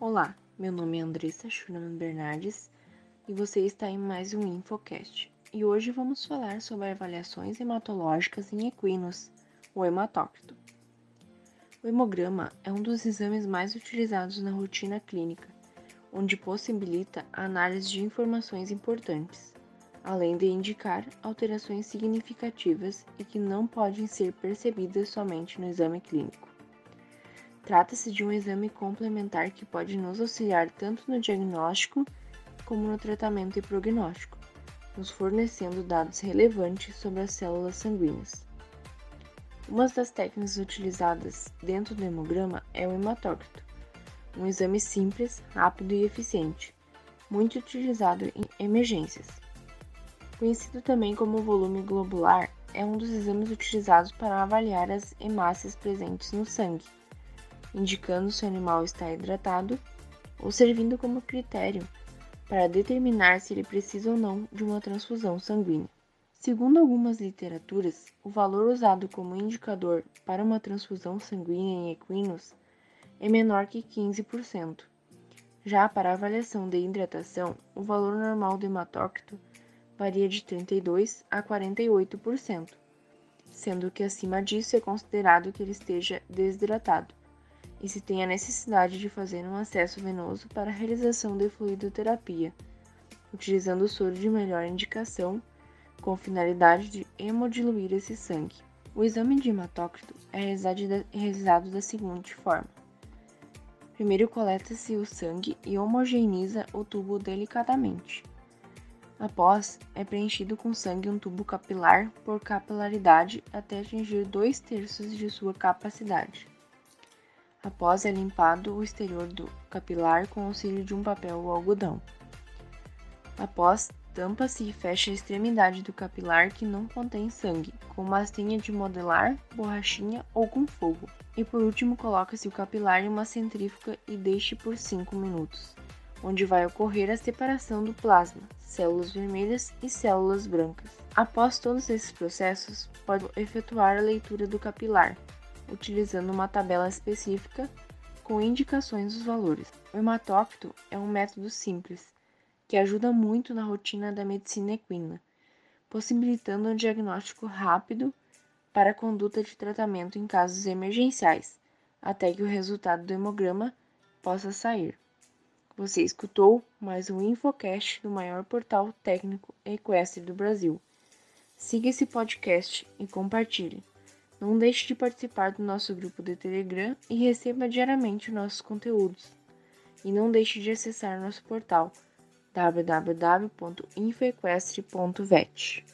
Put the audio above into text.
Olá, meu nome é Andressa Schurman Bernardes e você está em mais um Infocast. E hoje vamos falar sobre avaliações hematológicas em equinos, o hematócrito. O hemograma é um dos exames mais utilizados na rotina clínica, onde possibilita a análise de informações importantes, além de indicar alterações significativas e que não podem ser percebidas somente no exame clínico. Trata-se de um exame complementar que pode nos auxiliar tanto no diagnóstico como no tratamento e prognóstico, nos fornecendo dados relevantes sobre as células sanguíneas. Uma das técnicas utilizadas dentro do hemograma é o hematócrito, um exame simples, rápido e eficiente, muito utilizado em emergências. Conhecido também como volume globular, é um dos exames utilizados para avaliar as hemácias presentes no sangue indicando se o animal está hidratado ou servindo como critério para determinar se ele precisa ou não de uma transfusão sanguínea. Segundo algumas literaturas, o valor usado como indicador para uma transfusão sanguínea em equinos é menor que 15%. Já para avaliação de hidratação, o valor normal do hematócrito varia de 32 a 48%, sendo que acima disso é considerado que ele esteja desidratado e se tem a necessidade de fazer um acesso venoso para a realização de fluidoterapia, utilizando o soro de melhor indicação com finalidade de hemodiluir esse sangue. O exame de hematócrito é realizado da seguinte forma: primeiro coleta-se o sangue e homogeneiza o tubo delicadamente. Após, é preenchido com sangue um tubo capilar por capilaridade até atingir dois terços de sua capacidade. Após é limpado o exterior do capilar com auxílio de um papel ou algodão. Após, tampa-se e fecha a extremidade do capilar que não contém sangue, com massinha de modelar, borrachinha ou com fogo. E por último, coloca-se o capilar em uma centrífuga e deixe por 5 minutos, onde vai ocorrer a separação do plasma, células vermelhas e células brancas. Após todos esses processos, pode efetuar a leitura do capilar, utilizando uma tabela específica com indicações dos valores. O hematócrito é um método simples que ajuda muito na rotina da medicina equina, possibilitando um diagnóstico rápido para a conduta de tratamento em casos emergenciais, até que o resultado do hemograma possa sair. Você escutou mais um Infocast do maior portal técnico equestre do Brasil. Siga esse podcast e compartilhe. Não deixe de participar do nosso grupo de Telegram e receba diariamente nossos conteúdos. E não deixe de acessar nosso portal www.infequestre.vet.